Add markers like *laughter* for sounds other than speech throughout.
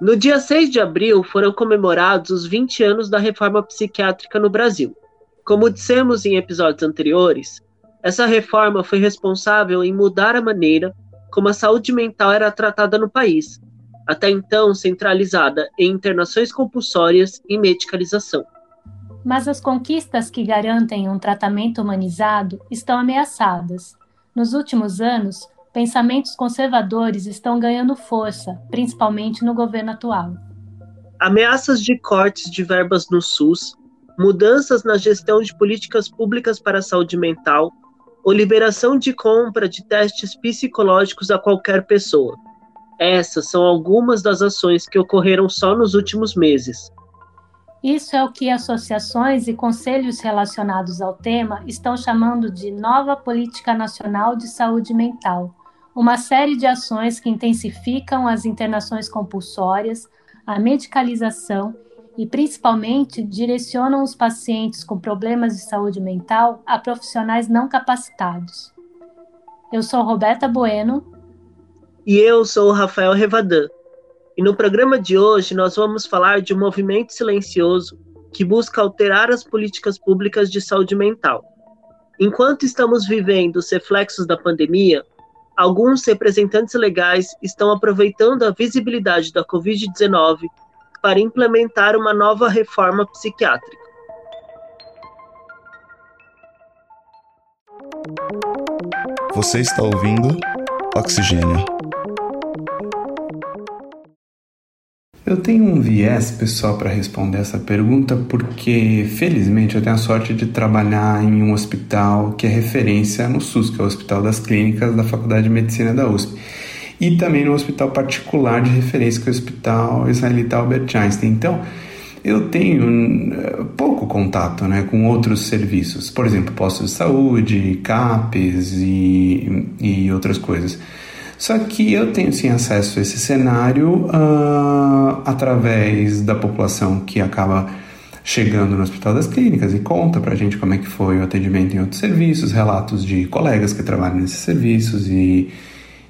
No dia 6 de abril foram comemorados os 20 anos da reforma psiquiátrica no Brasil. Como dissemos em episódios anteriores, essa reforma foi responsável em mudar a maneira como a saúde mental era tratada no país, até então centralizada em internações compulsórias e medicalização. Mas as conquistas que garantem um tratamento humanizado estão ameaçadas. Nos últimos anos, pensamentos conservadores estão ganhando força, principalmente no governo atual. Ameaças de cortes de verbas no SUS, mudanças na gestão de políticas públicas para a saúde mental ou liberação de compra de testes psicológicos a qualquer pessoa. Essas são algumas das ações que ocorreram só nos últimos meses. Isso é o que associações e conselhos relacionados ao tema estão chamando de Nova Política Nacional de Saúde Mental, uma série de ações que intensificam as internações compulsórias, a medicalização e, principalmente, direcionam os pacientes com problemas de saúde mental a profissionais não capacitados. Eu sou Roberta Bueno. E eu sou Rafael Revadan. E no programa de hoje nós vamos falar de um movimento silencioso que busca alterar as políticas públicas de saúde mental. Enquanto estamos vivendo os reflexos da pandemia, alguns representantes legais estão aproveitando a visibilidade da Covid-19 para implementar uma nova reforma psiquiátrica. Você está ouvindo Oxigênio. Eu tenho um viés pessoal para responder essa pergunta porque, felizmente, eu tenho a sorte de trabalhar em um hospital que é referência no SUS, que é o Hospital das Clínicas da Faculdade de Medicina da USP, e também no hospital particular de referência, que é o Hospital Israelita Albert Einstein. Então, eu tenho eh, pouco contato né, com outros serviços, por exemplo, postos de saúde, CAPES e, e outras coisas. Só que eu tenho sim acesso a esse cenário uh, através da população que acaba chegando no Hospital das Clínicas e conta pra gente como é que foi o atendimento em outros serviços, relatos de colegas que trabalham nesses serviços e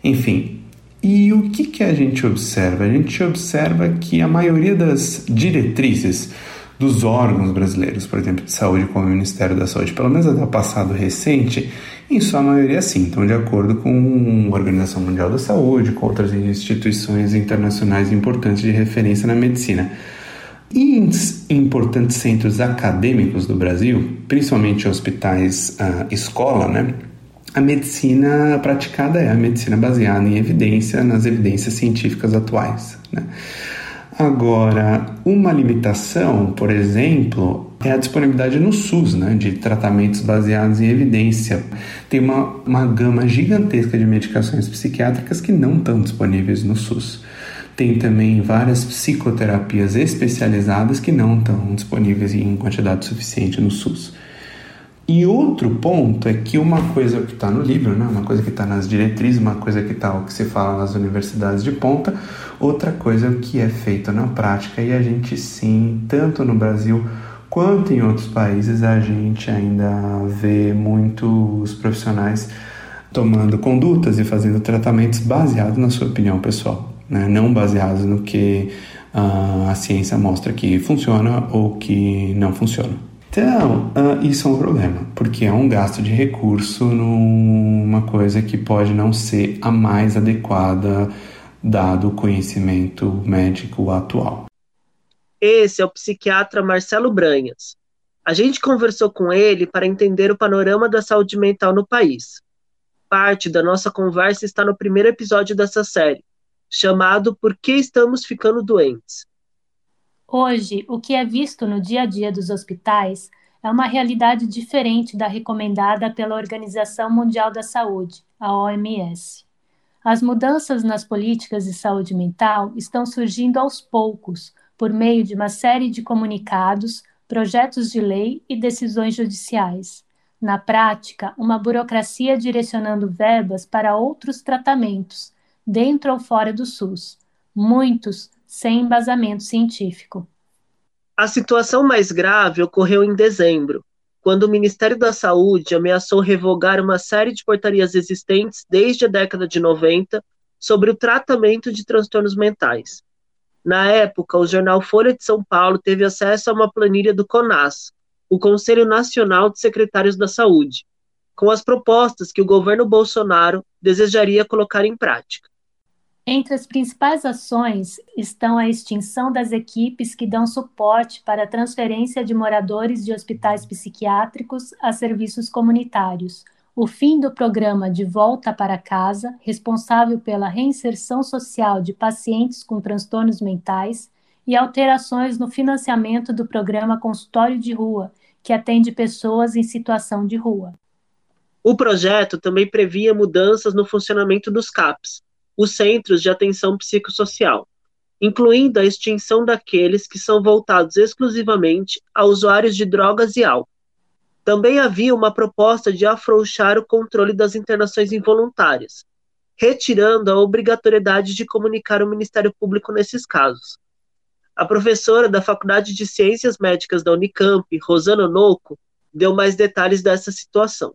enfim. E o que, que a gente observa? A gente observa que a maioria das diretrizes dos órgãos brasileiros, por exemplo, de saúde, como o Ministério da Saúde, pelo menos até o passado recente, em sua maioria sim, estão de acordo com a Organização Mundial da Saúde, com outras instituições internacionais importantes de referência na medicina. E em importantes centros acadêmicos do Brasil, principalmente hospitais uh, escola, né, a medicina praticada é a medicina baseada em evidência, nas evidências científicas atuais. Né? Agora, uma limitação, por exemplo, é a disponibilidade no SUS né, de tratamentos baseados em evidência. Tem uma, uma gama gigantesca de medicações psiquiátricas que não estão disponíveis no SUS. Tem também várias psicoterapias especializadas que não estão disponíveis em quantidade suficiente no SUS. E outro ponto é que uma coisa que está no livro, né, uma coisa que está nas diretrizes, uma coisa que está o que se fala nas universidades de ponta, outra coisa é o que é feito na prática e a gente sim, tanto no Brasil quanto em outros países, a gente ainda vê muitos profissionais tomando condutas e fazendo tratamentos baseados na sua opinião pessoal, né, não baseados no que uh, a ciência mostra que funciona ou que não funciona. Então, uh, isso é um problema, porque é um gasto de recurso numa coisa que pode não ser a mais adequada dado o conhecimento médico atual. Esse é o psiquiatra Marcelo Branhas. A gente conversou com ele para entender o panorama da saúde mental no país. Parte da nossa conversa está no primeiro episódio dessa série, chamado Por que estamos ficando doentes? Hoje, o que é visto no dia a dia dos hospitais é uma realidade diferente da recomendada pela Organização Mundial da Saúde, a OMS. As mudanças nas políticas de saúde mental estão surgindo aos poucos, por meio de uma série de comunicados, projetos de lei e decisões judiciais. Na prática, uma burocracia direcionando verbas para outros tratamentos, dentro ou fora do SUS, muitos sem embasamento científico. A situação mais grave ocorreu em dezembro, quando o Ministério da Saúde ameaçou revogar uma série de portarias existentes desde a década de 90 sobre o tratamento de transtornos mentais. Na época, o jornal Folha de São Paulo teve acesso a uma planilha do CONAS, o Conselho Nacional de Secretários da Saúde, com as propostas que o governo Bolsonaro desejaria colocar em prática. Entre as principais ações estão a extinção das equipes que dão suporte para a transferência de moradores de hospitais psiquiátricos a serviços comunitários, o fim do programa de volta para casa, responsável pela reinserção social de pacientes com transtornos mentais, e alterações no financiamento do programa Consultório de Rua, que atende pessoas em situação de rua. O projeto também previa mudanças no funcionamento dos CAPs, os Centros de Atenção Psicossocial, incluindo a extinção daqueles que são voltados exclusivamente a usuários de drogas e álcool. Também havia uma proposta de afrouxar o controle das internações involuntárias, retirando a obrigatoriedade de comunicar o Ministério Público nesses casos. A professora da Faculdade de Ciências Médicas da Unicamp, Rosana Noco, deu mais detalhes dessa situação.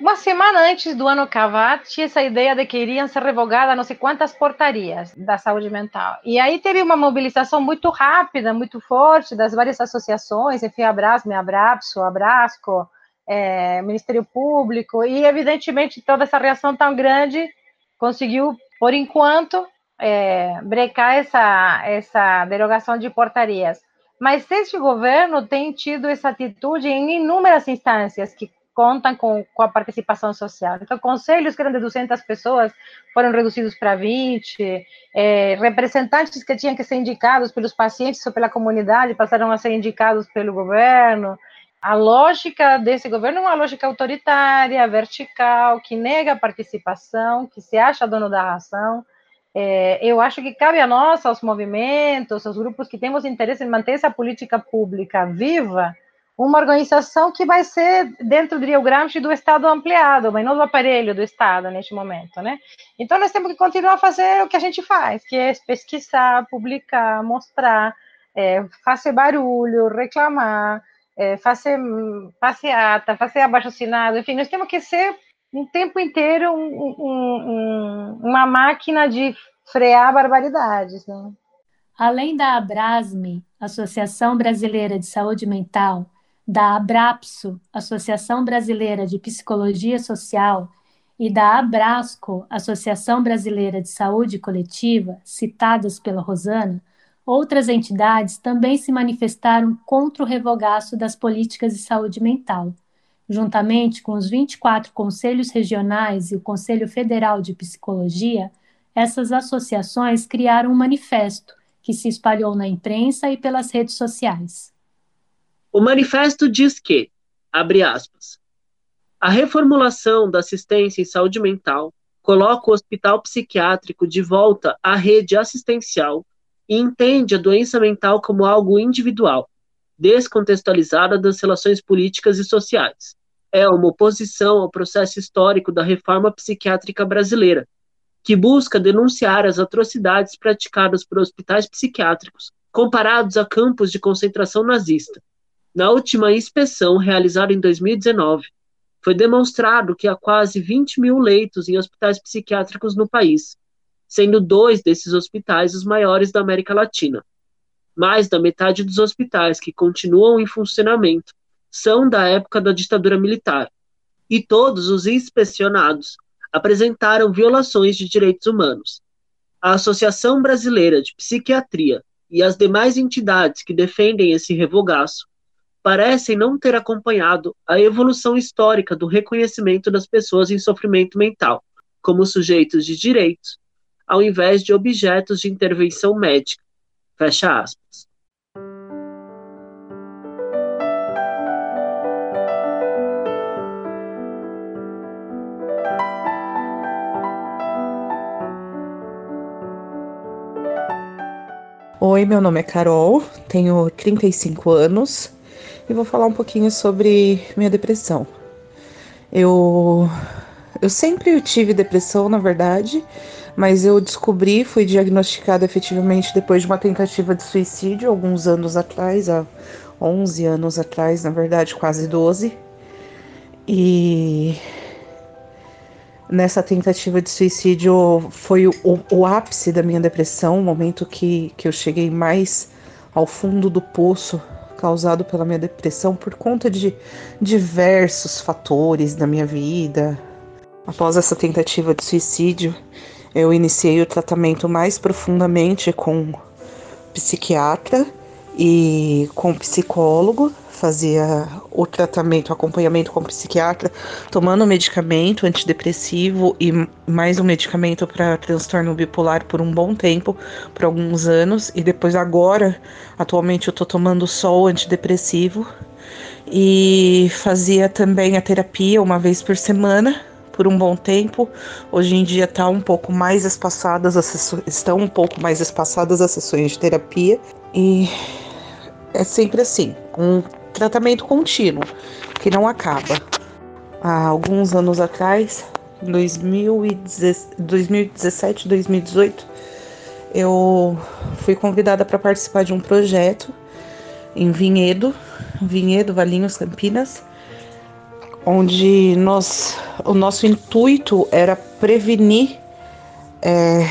Uma semana antes do ano Cavat, tinha essa ideia de que iriam ser revogadas não sei quantas portarias da saúde mental. E aí teve uma mobilização muito rápida, muito forte das várias associações, enfim, Abrasme, Abrapso, Abrasco, é, Ministério Público, e evidentemente toda essa reação tão grande conseguiu, por enquanto, é, brecar essa, essa derogação de portarias. Mas este governo tem tido essa atitude em inúmeras instâncias que contam com, com a participação social. Então, conselhos que eram de 200 pessoas foram reduzidos para 20, é, representantes que tinham que ser indicados pelos pacientes ou pela comunidade passaram a ser indicados pelo governo. A lógica desse governo é uma lógica autoritária, vertical, que nega a participação, que se acha dono da razão. É, eu acho que cabe a nós, aos movimentos, aos grupos que temos interesse em manter essa política pública viva, uma organização que vai ser dentro do Rio Grande do Estado ampliado, mas não do aparelho do Estado neste momento, né? Então nós temos que continuar a fazer o que a gente faz, que é pesquisar, publicar, mostrar, é, fazer barulho, reclamar, é, fazer passeata, fazer abaixo-assinado, enfim, nós temos que ser um tempo inteiro um, um, um, uma máquina de frear barbaridades, né? Além da Abrasme, Associação Brasileira de Saúde Mental, da Abrapso, Associação Brasileira de Psicologia Social, e da Abrasco, Associação Brasileira de Saúde Coletiva, citadas pela Rosana, outras entidades também se manifestaram contra o revogaço das políticas de saúde mental. Juntamente com os 24 conselhos regionais e o Conselho Federal de Psicologia, essas associações criaram um manifesto que se espalhou na imprensa e pelas redes sociais. O manifesto diz que, abre aspas, a reformulação da assistência em saúde mental coloca o hospital psiquiátrico de volta à rede assistencial e entende a doença mental como algo individual, descontextualizada das relações políticas e sociais. É uma oposição ao processo histórico da reforma psiquiátrica brasileira, que busca denunciar as atrocidades praticadas por hospitais psiquiátricos comparados a campos de concentração nazista na última inspeção realizada em 2019, foi demonstrado que há quase 20 mil leitos em hospitais psiquiátricos no país, sendo dois desses hospitais os maiores da América Latina. Mais da metade dos hospitais que continuam em funcionamento são da época da ditadura militar, e todos os inspecionados apresentaram violações de direitos humanos. A Associação Brasileira de Psiquiatria e as demais entidades que defendem esse revogaço parecem não ter acompanhado a evolução histórica do reconhecimento das pessoas em sofrimento mental como sujeitos de direitos, ao invés de objetos de intervenção médica. Fecha aspas. Oi, meu nome é Carol, tenho 35 anos, e vou falar um pouquinho sobre minha depressão. Eu, eu sempre tive depressão, na verdade, mas eu descobri, fui diagnosticada efetivamente depois de uma tentativa de suicídio alguns anos atrás, há 11 anos atrás, na verdade, quase 12. E nessa tentativa de suicídio foi o, o, ápice da minha depressão, o momento que, que eu cheguei mais ao fundo do poço causado pela minha depressão por conta de diversos fatores da minha vida. Após essa tentativa de suicídio, eu iniciei o tratamento mais profundamente com psiquiatra e com psicólogo fazia o tratamento, o acompanhamento com o psiquiatra, tomando medicamento antidepressivo e mais um medicamento para transtorno bipolar por um bom tempo, por alguns anos, e depois agora, atualmente eu estou tomando só o antidepressivo. E fazia também a terapia uma vez por semana por um bom tempo. Hoje em dia tá um pouco mais espaçadas estão um pouco mais espaçadas as sessões de terapia. E é sempre assim, um tratamento contínuo, que não acaba. Há alguns anos atrás, 2017, 2018, eu fui convidada para participar de um projeto em Vinhedo, Vinhedo, Valinhos, Campinas, onde nós, o nosso intuito era prevenir é,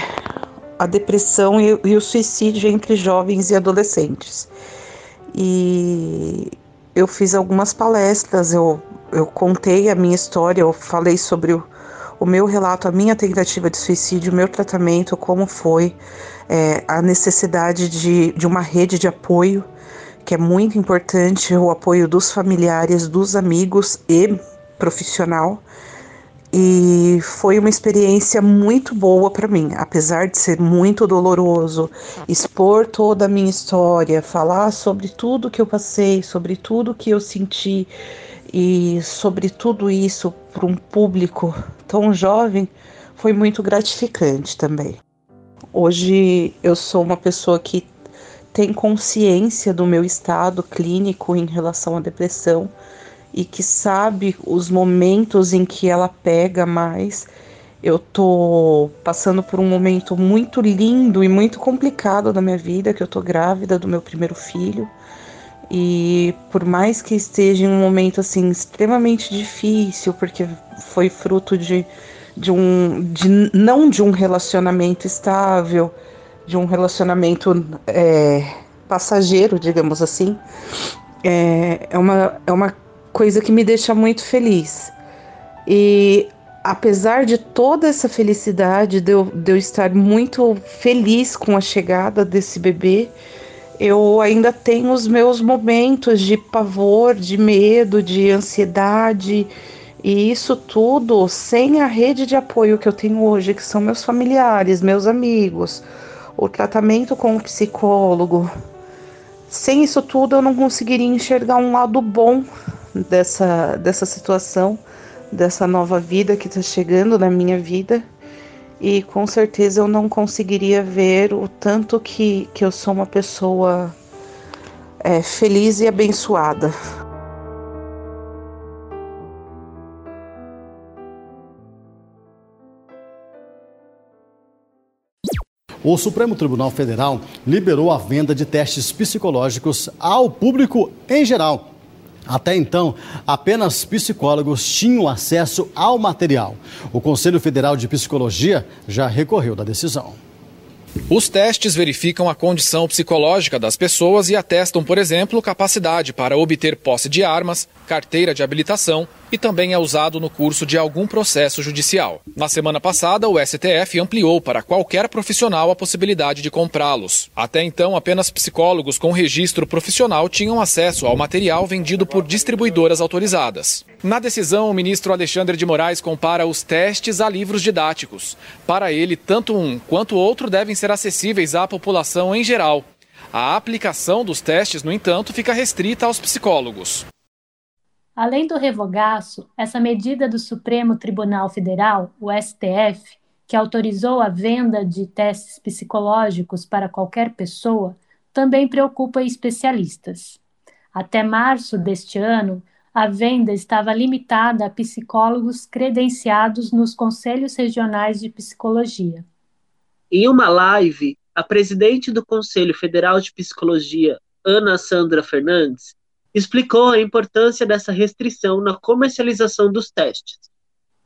a depressão e, e o suicídio entre jovens e adolescentes. E eu fiz algumas palestras, eu, eu contei a minha história, eu falei sobre o, o meu relato, a minha tentativa de suicídio, o meu tratamento, como foi é, a necessidade de, de uma rede de apoio, que é muito importante, o apoio dos familiares, dos amigos e profissional. E foi uma experiência muito boa para mim, apesar de ser muito doloroso expor toda a minha história, falar sobre tudo que eu passei, sobre tudo que eu senti e sobre tudo isso para um público tão jovem, foi muito gratificante também. Hoje eu sou uma pessoa que tem consciência do meu estado clínico em relação à depressão e que sabe os momentos em que ela pega mais. Eu tô passando por um momento muito lindo e muito complicado da minha vida, que eu tô grávida do meu primeiro filho. E por mais que esteja em um momento assim extremamente difícil, porque foi fruto de, de um de, não de um relacionamento estável, de um relacionamento é, passageiro, digamos assim, é, é, uma, é uma coisa que me deixa muito feliz. E apesar de toda essa felicidade, de eu, de eu estar muito feliz com a chegada desse bebê, eu ainda tenho os meus momentos de pavor, de medo, de ansiedade. E isso tudo sem a rede de apoio que eu tenho hoje, que são meus familiares, meus amigos, o tratamento com o psicólogo. Sem isso tudo, eu não conseguiria enxergar um lado bom dessa, dessa situação, dessa nova vida que está chegando na minha vida. E com certeza eu não conseguiria ver o tanto que, que eu sou uma pessoa é, feliz e abençoada. O Supremo Tribunal Federal liberou a venda de testes psicológicos ao público em geral. Até então, apenas psicólogos tinham acesso ao material. O Conselho Federal de Psicologia já recorreu da decisão. Os testes verificam a condição psicológica das pessoas e atestam, por exemplo, capacidade para obter posse de armas, carteira de habilitação e também é usado no curso de algum processo judicial. Na semana passada, o STF ampliou para qualquer profissional a possibilidade de comprá-los. Até então, apenas psicólogos com registro profissional tinham acesso ao material vendido por distribuidoras autorizadas. Na decisão, o ministro Alexandre de Moraes compara os testes a livros didáticos. Para ele, tanto um quanto outro devem ser acessíveis à população em geral. A aplicação dos testes, no entanto, fica restrita aos psicólogos. Além do revogaço, essa medida do Supremo Tribunal Federal, o STF, que autorizou a venda de testes psicológicos para qualquer pessoa, também preocupa especialistas. Até março deste ano, a venda estava limitada a psicólogos credenciados nos conselhos regionais de psicologia. Em uma live, a presidente do Conselho Federal de Psicologia, Ana Sandra Fernandes, explicou a importância dessa restrição na comercialização dos testes.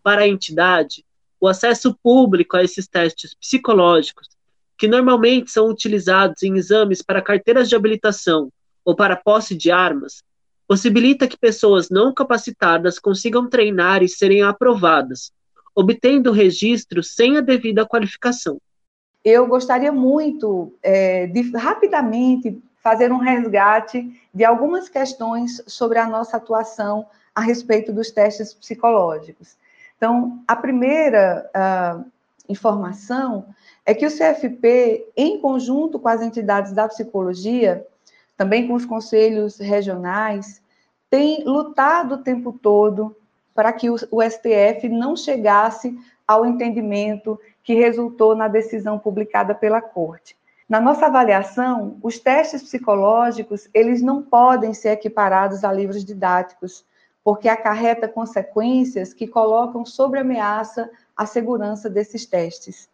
Para a entidade, o acesso público a esses testes psicológicos, que normalmente são utilizados em exames para carteiras de habilitação ou para posse de armas, possibilita que pessoas não capacitadas consigam treinar e serem aprovadas, obtendo registro sem a devida qualificação. Eu gostaria muito é, de rapidamente fazer um resgate de algumas questões sobre a nossa atuação a respeito dos testes psicológicos. Então, a primeira uh, informação é que o CFP, em conjunto com as entidades da psicologia, também com os conselhos regionais, tem lutado o tempo todo para que o, o STF não chegasse ao entendimento que resultou na decisão publicada pela Corte. Na nossa avaliação, os testes psicológicos, eles não podem ser equiparados a livros didáticos, porque acarreta consequências que colocam sob ameaça a segurança desses testes.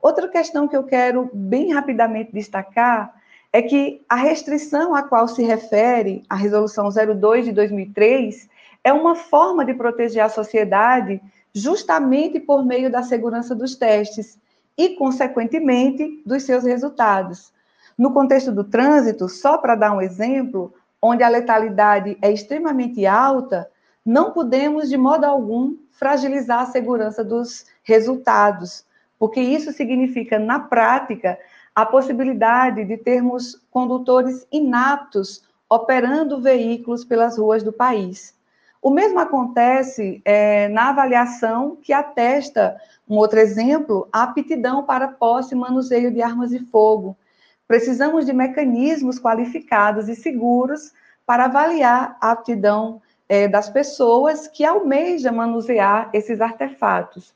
Outra questão que eu quero bem rapidamente destacar é que a restrição a qual se refere a Resolução 02 de 2003 é uma forma de proteger a sociedade justamente por meio da segurança dos testes e, consequentemente, dos seus resultados. No contexto do trânsito, só para dar um exemplo, onde a letalidade é extremamente alta, não podemos, de modo algum, fragilizar a segurança dos resultados, porque isso significa, na prática, a possibilidade de termos condutores inaptos operando veículos pelas ruas do país. O mesmo acontece é, na avaliação que atesta, um outro exemplo, a aptidão para posse e manuseio de armas de fogo. Precisamos de mecanismos qualificados e seguros para avaliar a aptidão é, das pessoas que almejam manusear esses artefatos,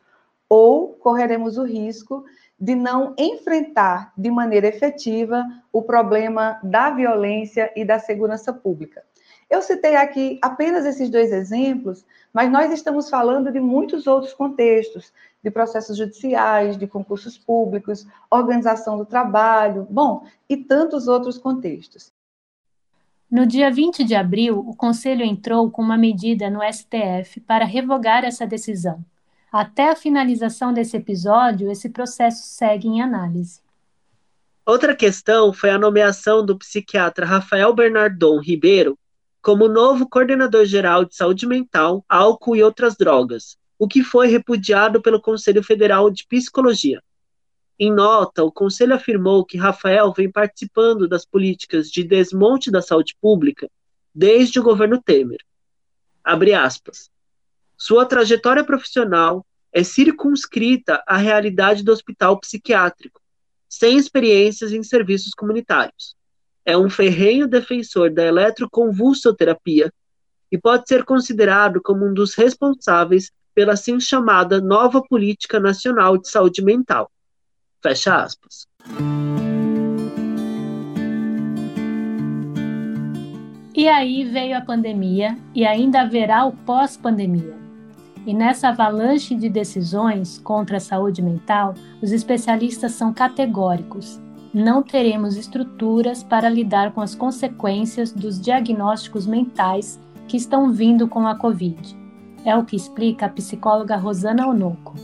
ou correremos o risco de não enfrentar de maneira efetiva o problema da violência e da segurança pública. Eu citei aqui apenas esses dois exemplos, mas nós estamos falando de muitos outros contextos, de processos judiciais, de concursos públicos, organização do trabalho, bom, e tantos outros contextos. No dia 20 de abril, o Conselho entrou com uma medida no STF para revogar essa decisão. Até a finalização desse episódio, esse processo segue em análise. Outra questão foi a nomeação do psiquiatra Rafael Bernardon Ribeiro como novo coordenador geral de saúde mental, álcool e outras drogas, o que foi repudiado pelo Conselho Federal de Psicologia. Em nota, o Conselho afirmou que Rafael vem participando das políticas de desmonte da saúde pública desde o governo Temer. Abre aspas. Sua trajetória profissional é circunscrita à realidade do hospital psiquiátrico, sem experiências em serviços comunitários. É um ferrenho defensor da eletroconvulsoterapia e pode ser considerado como um dos responsáveis pela assim chamada nova política nacional de saúde mental Fecha aspas. E aí veio a pandemia e ainda haverá o pós-pandemia. E nessa avalanche de decisões contra a saúde mental, os especialistas são categóricos. Não teremos estruturas para lidar com as consequências dos diagnósticos mentais que estão vindo com a Covid. É o que explica a psicóloga Rosana Onoco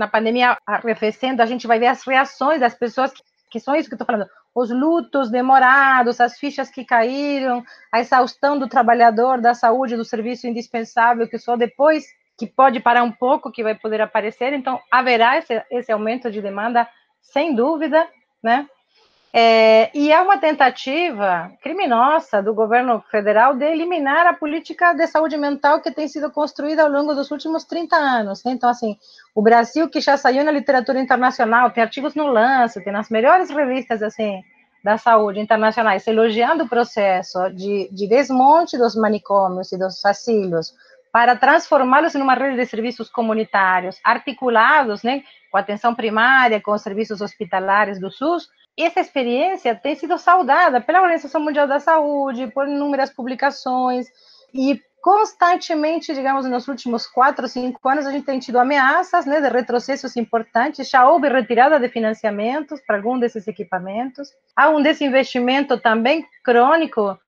na pandemia arrefecendo, a gente vai ver as reações das pessoas, que, que são isso que eu estou falando, os lutos demorados, as fichas que caíram, a exaustão do trabalhador, da saúde, do serviço indispensável, que só depois que pode parar um pouco, que vai poder aparecer. Então, haverá esse, esse aumento de demanda, sem dúvida, né? É, e é uma tentativa criminosa do governo federal de eliminar a política de saúde mental que tem sido construída ao longo dos últimos 30 anos. Né? Então, assim, o Brasil, que já saiu na literatura internacional, tem artigos no Lance, tem nas melhores revistas assim, da saúde internacionais, elogiando o processo de, de desmonte dos manicômios e dos asílios para transformá-los em uma rede de serviços comunitários articulados né, com a atenção primária, com os serviços hospitalares do SUS, essa experiência tem sido saudada pela Organização Mundial da Saúde, por inúmeras publicações, e constantemente, digamos, nos últimos quatro, cinco anos, a gente tem tido ameaças né, de retrocessos importantes, já houve retirada de financiamentos para algum desses equipamentos, há um desinvestimento também crônico,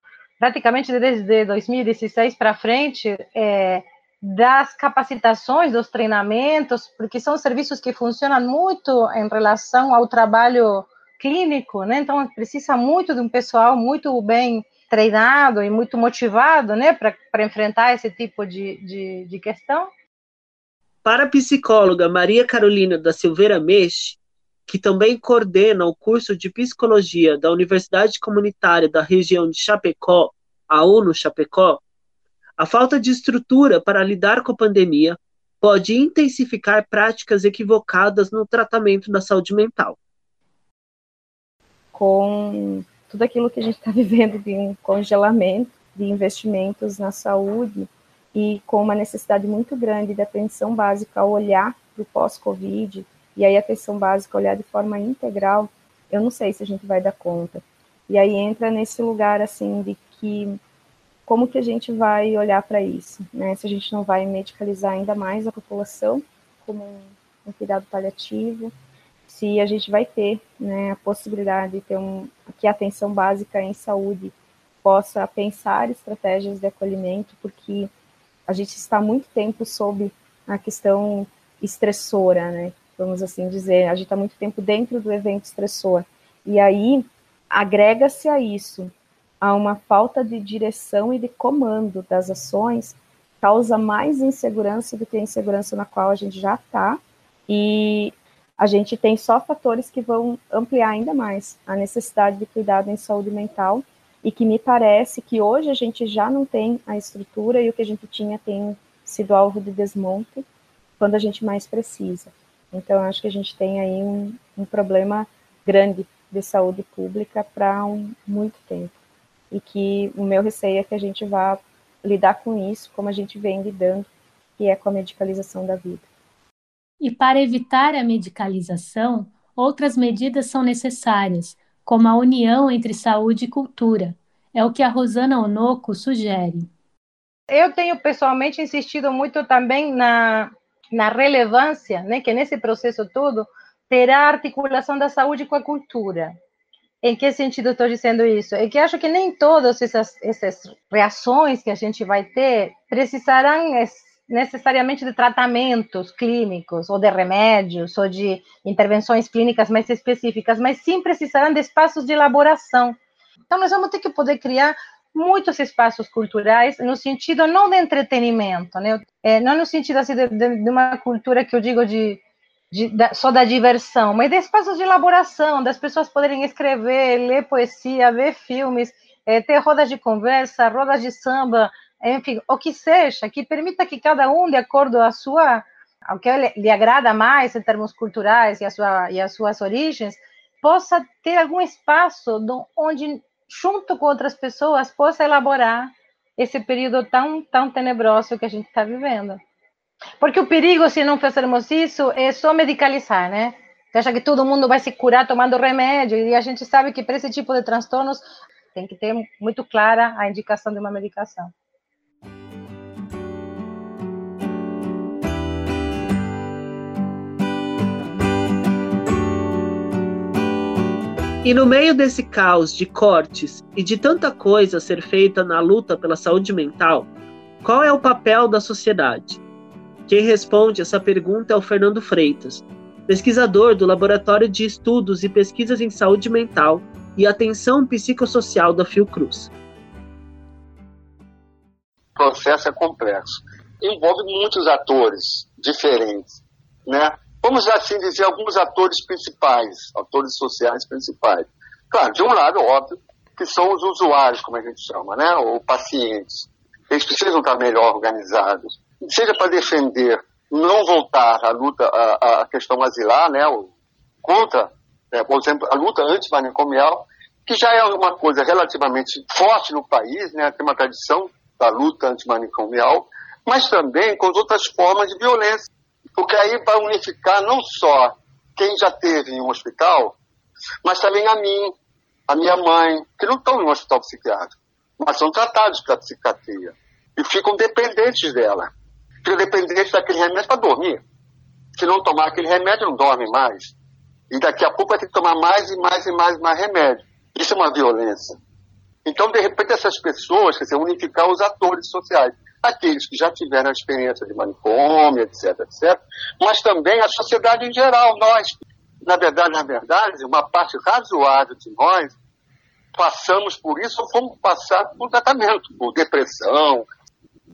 praticamente desde 2016 para frente, é, das capacitações, dos treinamentos, porque são serviços que funcionam muito em relação ao trabalho clínico, né? Então precisa muito de um pessoal muito bem treinado e muito motivado, né, para enfrentar esse tipo de, de, de questão. Para a psicóloga Maria Carolina da Silveira Mexe, que também coordena o curso de psicologia da Universidade Comunitária da região de Chapecó, a UNO Chapecó, a falta de estrutura para lidar com a pandemia pode intensificar práticas equivocadas no tratamento da saúde mental. Com tudo aquilo que a gente está *laughs* vivendo de um congelamento de investimentos na saúde e com uma necessidade muito grande de atenção básica ao olhar para o pós-Covid, e aí a atenção básica olhar de forma integral, eu não sei se a gente vai dar conta. E aí entra nesse lugar assim de que como que a gente vai olhar para isso, né? Se a gente não vai medicalizar ainda mais a população como um, um cuidado paliativo, se a gente vai ter, né, a possibilidade de ter um que a atenção básica em saúde possa pensar estratégias de acolhimento, porque a gente está muito tempo sob a questão estressora, né? Vamos assim dizer, a gente está muito tempo dentro do evento estressor. E aí agrega-se a isso a uma falta de direção e de comando das ações, causa mais insegurança do que a insegurança na qual a gente já está. E a gente tem só fatores que vão ampliar ainda mais a necessidade de cuidado em saúde mental e que me parece que hoje a gente já não tem a estrutura e o que a gente tinha tem sido alvo de desmonte quando a gente mais precisa. Então, acho que a gente tem aí um, um problema grande de saúde pública para um, muito tempo. E que o meu receio é que a gente vá lidar com isso como a gente vem lidando, que é com a medicalização da vida. E para evitar a medicalização, outras medidas são necessárias, como a união entre saúde e cultura. É o que a Rosana Onoco sugere. Eu tenho pessoalmente insistido muito também na, na relevância, né, que nesse processo todo terá articulação da saúde com a cultura. Em que sentido estou dizendo isso? É que acho que nem todas essas, essas reações que a gente vai ter precisarão necessariamente de tratamentos clínicos, ou de remédios, ou de intervenções clínicas mais específicas, mas sim precisarão de espaços de elaboração. Então, nós vamos ter que poder criar muitos espaços culturais no sentido não de entretenimento, né? É, não no sentido assim de, de, uma cultura que eu digo de, de da, só da diversão, mas de espaços de elaboração, das pessoas poderem escrever, ler poesia, ver filmes, é, ter rodas de conversa, rodas de samba, enfim, o que seja, que permita que cada um, de acordo à sua, ao que lhe agrada mais em termos culturais e, a sua, e as suas origens, possa ter algum espaço onde, junto com outras pessoas, possa elaborar esse período tão, tão tenebroso que a gente está vivendo. Porque o perigo, se não fizermos isso, é só medicalizar, né? Você acha que todo mundo vai se curar tomando remédio, e a gente sabe que para esse tipo de transtornos tem que ter muito clara a indicação de uma medicação. E no meio desse caos de cortes e de tanta coisa a ser feita na luta pela saúde mental, qual é o papel da sociedade? Quem responde essa pergunta é o Fernando Freitas, pesquisador do Laboratório de Estudos e Pesquisas em Saúde Mental e Atenção Psicossocial da Fiocruz. O processo é complexo. Envolve muitos atores diferentes, né? Vamos assim dizer, alguns atores principais, atores sociais principais. Claro, de um lado, óbvio, que são os usuários, como a gente chama, né, ou pacientes. Eles precisam estar melhor organizados, seja para defender, não voltar à luta, à, à questão asilar, né, contra, né, por exemplo, a luta antimanicomial, que já é uma coisa relativamente forte no país, né, tem uma tradição da luta antimanicomial, mas também com outras formas de violência porque aí vai unificar não só quem já teve em um hospital, mas também a mim, a minha mãe, que não estão em um hospital psiquiátrico, mas são tratados pela psiquiatria e ficam dependentes dela. Ficam dependentes daquele remédio para dormir. Se não tomar aquele remédio, não dorme mais. E daqui a pouco vai ter que tomar mais e mais e mais e mais remédio. Isso é uma violência. Então, de repente, essas pessoas, quer dizer, unificar os atores sociais. Aqueles que já tiveram a experiência de manicômio, etc, etc, mas também a sociedade em geral, nós. Na verdade, na verdade, uma parte razoável de nós passamos por isso ou fomos passar por tratamento, por depressão.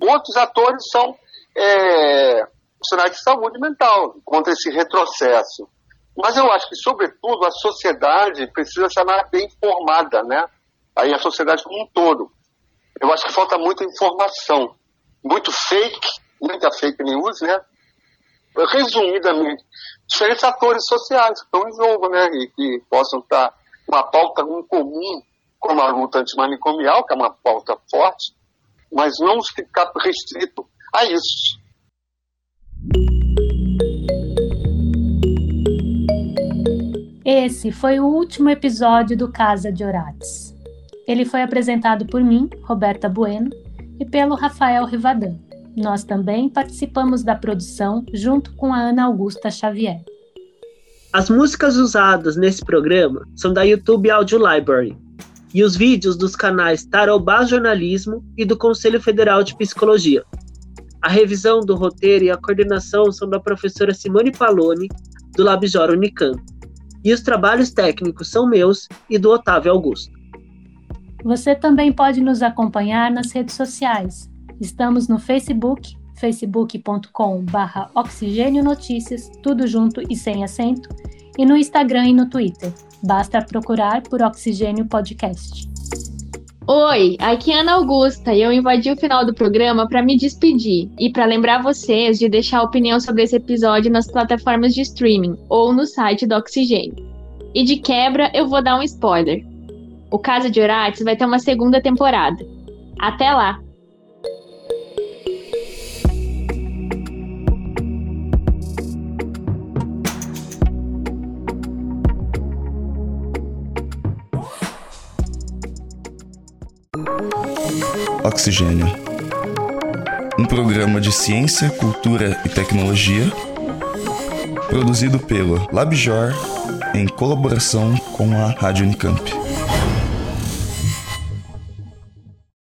Outros atores são é, profissionais de saúde mental contra esse retrocesso. Mas eu acho que, sobretudo, a sociedade precisa ser mais bem informada, né? Aí a sociedade como um todo. Eu acho que falta muita informação, muito fake, muita fake news, né? Resumidamente, diferentes atores sociais que estão em jogo, né? E que possam estar uma pauta comum, como a luta antimanicomial, que é uma pauta forte, mas não ficar restrito a isso. Esse foi o último episódio do Casa de Orates. Ele foi apresentado por mim, Roberta Bueno, e pelo Rafael Rivadan. Nós também participamos da produção junto com a Ana Augusta Xavier. As músicas usadas nesse programa são da YouTube Audio Library e os vídeos dos canais Tarobá Jornalismo e do Conselho Federal de Psicologia. A revisão do roteiro e a coordenação são da professora Simone Paloni, do Labjor Unicamp. E os trabalhos técnicos são meus e do Otávio Augusto. Você também pode nos acompanhar nas redes sociais. Estamos no Facebook, facebook.com.br Oxigênio Notícias, tudo junto e sem acento, e no Instagram e no Twitter. Basta procurar por Oxigênio Podcast. Oi, aqui é Ana Augusta e eu invadi o final do programa para me despedir e para lembrar vocês de deixar opinião sobre esse episódio nas plataformas de streaming ou no site do Oxigênio. E de quebra, eu vou dar um spoiler. O Casa de Orates vai ter uma segunda temporada. Até lá! Oxigênio. Um programa de ciência, cultura e tecnologia produzido pelo LabJor em colaboração com a Rádio Unicamp.